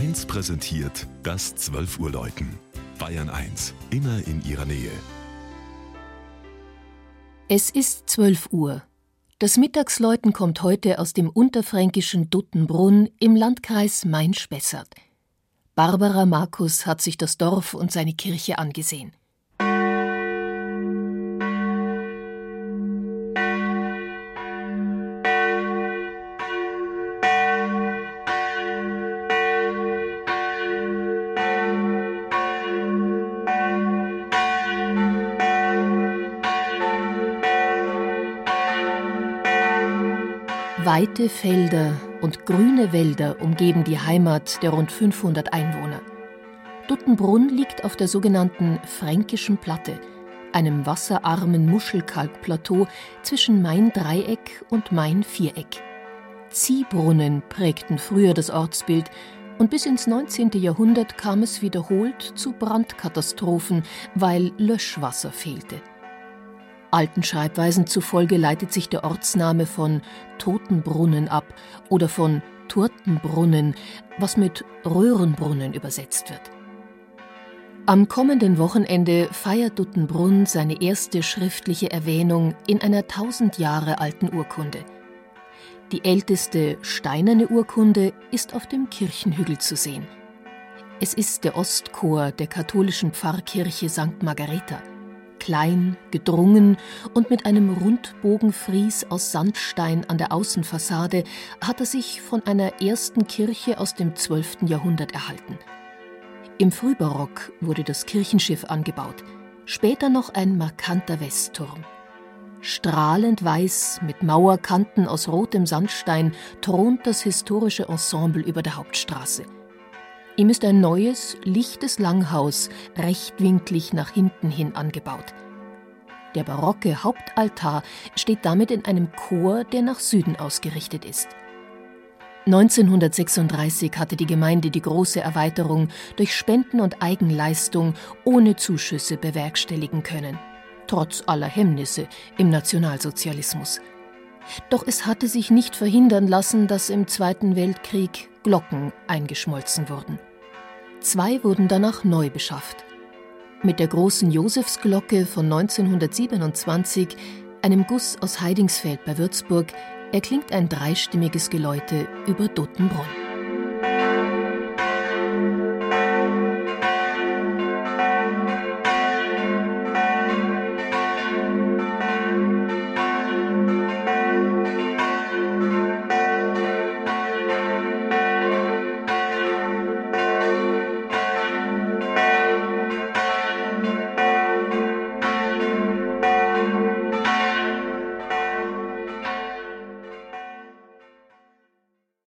1 präsentiert das 12 Uhr Läuten. Bayern 1, immer in ihrer Nähe. Es ist 12 Uhr. Das Mittagsläuten kommt heute aus dem unterfränkischen Duttenbrunn im Landkreis Main-Spessart. Barbara Markus hat sich das Dorf und seine Kirche angesehen. Weite Felder und grüne Wälder umgeben die Heimat der rund 500 Einwohner. Duttenbrunn liegt auf der sogenannten Fränkischen Platte, einem wasserarmen Muschelkalkplateau zwischen Main-Dreieck und Main-Viereck. Ziehbrunnen prägten früher das Ortsbild und bis ins 19. Jahrhundert kam es wiederholt zu Brandkatastrophen, weil Löschwasser fehlte. Alten Schreibweisen zufolge leitet sich der Ortsname von Totenbrunnen ab oder von Turtenbrunnen, was mit Röhrenbrunnen übersetzt wird. Am kommenden Wochenende feiert Duttenbrunn seine erste schriftliche Erwähnung in einer tausend Jahre alten Urkunde. Die älteste steinerne Urkunde ist auf dem Kirchenhügel zu sehen. Es ist der Ostchor der katholischen Pfarrkirche St. Margareta klein, gedrungen und mit einem Rundbogenfries aus Sandstein an der Außenfassade hat er sich von einer ersten Kirche aus dem 12. Jahrhundert erhalten. Im Frühbarock wurde das Kirchenschiff angebaut, später noch ein markanter Westturm. Strahlend weiß mit Mauerkanten aus rotem Sandstein thront das historische Ensemble über der Hauptstraße. Ihm ist ein neues, lichtes Langhaus rechtwinklig nach hinten hin angebaut. Der barocke Hauptaltar steht damit in einem Chor, der nach Süden ausgerichtet ist. 1936 hatte die Gemeinde die große Erweiterung durch Spenden und Eigenleistung ohne Zuschüsse bewerkstelligen können, trotz aller Hemmnisse im Nationalsozialismus. Doch es hatte sich nicht verhindern lassen, dass im Zweiten Weltkrieg Glocken eingeschmolzen wurden. Zwei wurden danach neu beschafft. Mit der großen Josefsglocke von 1927, einem Guss aus Heidingsfeld bei Würzburg, erklingt ein dreistimmiges Geläute über Duttenbrunn.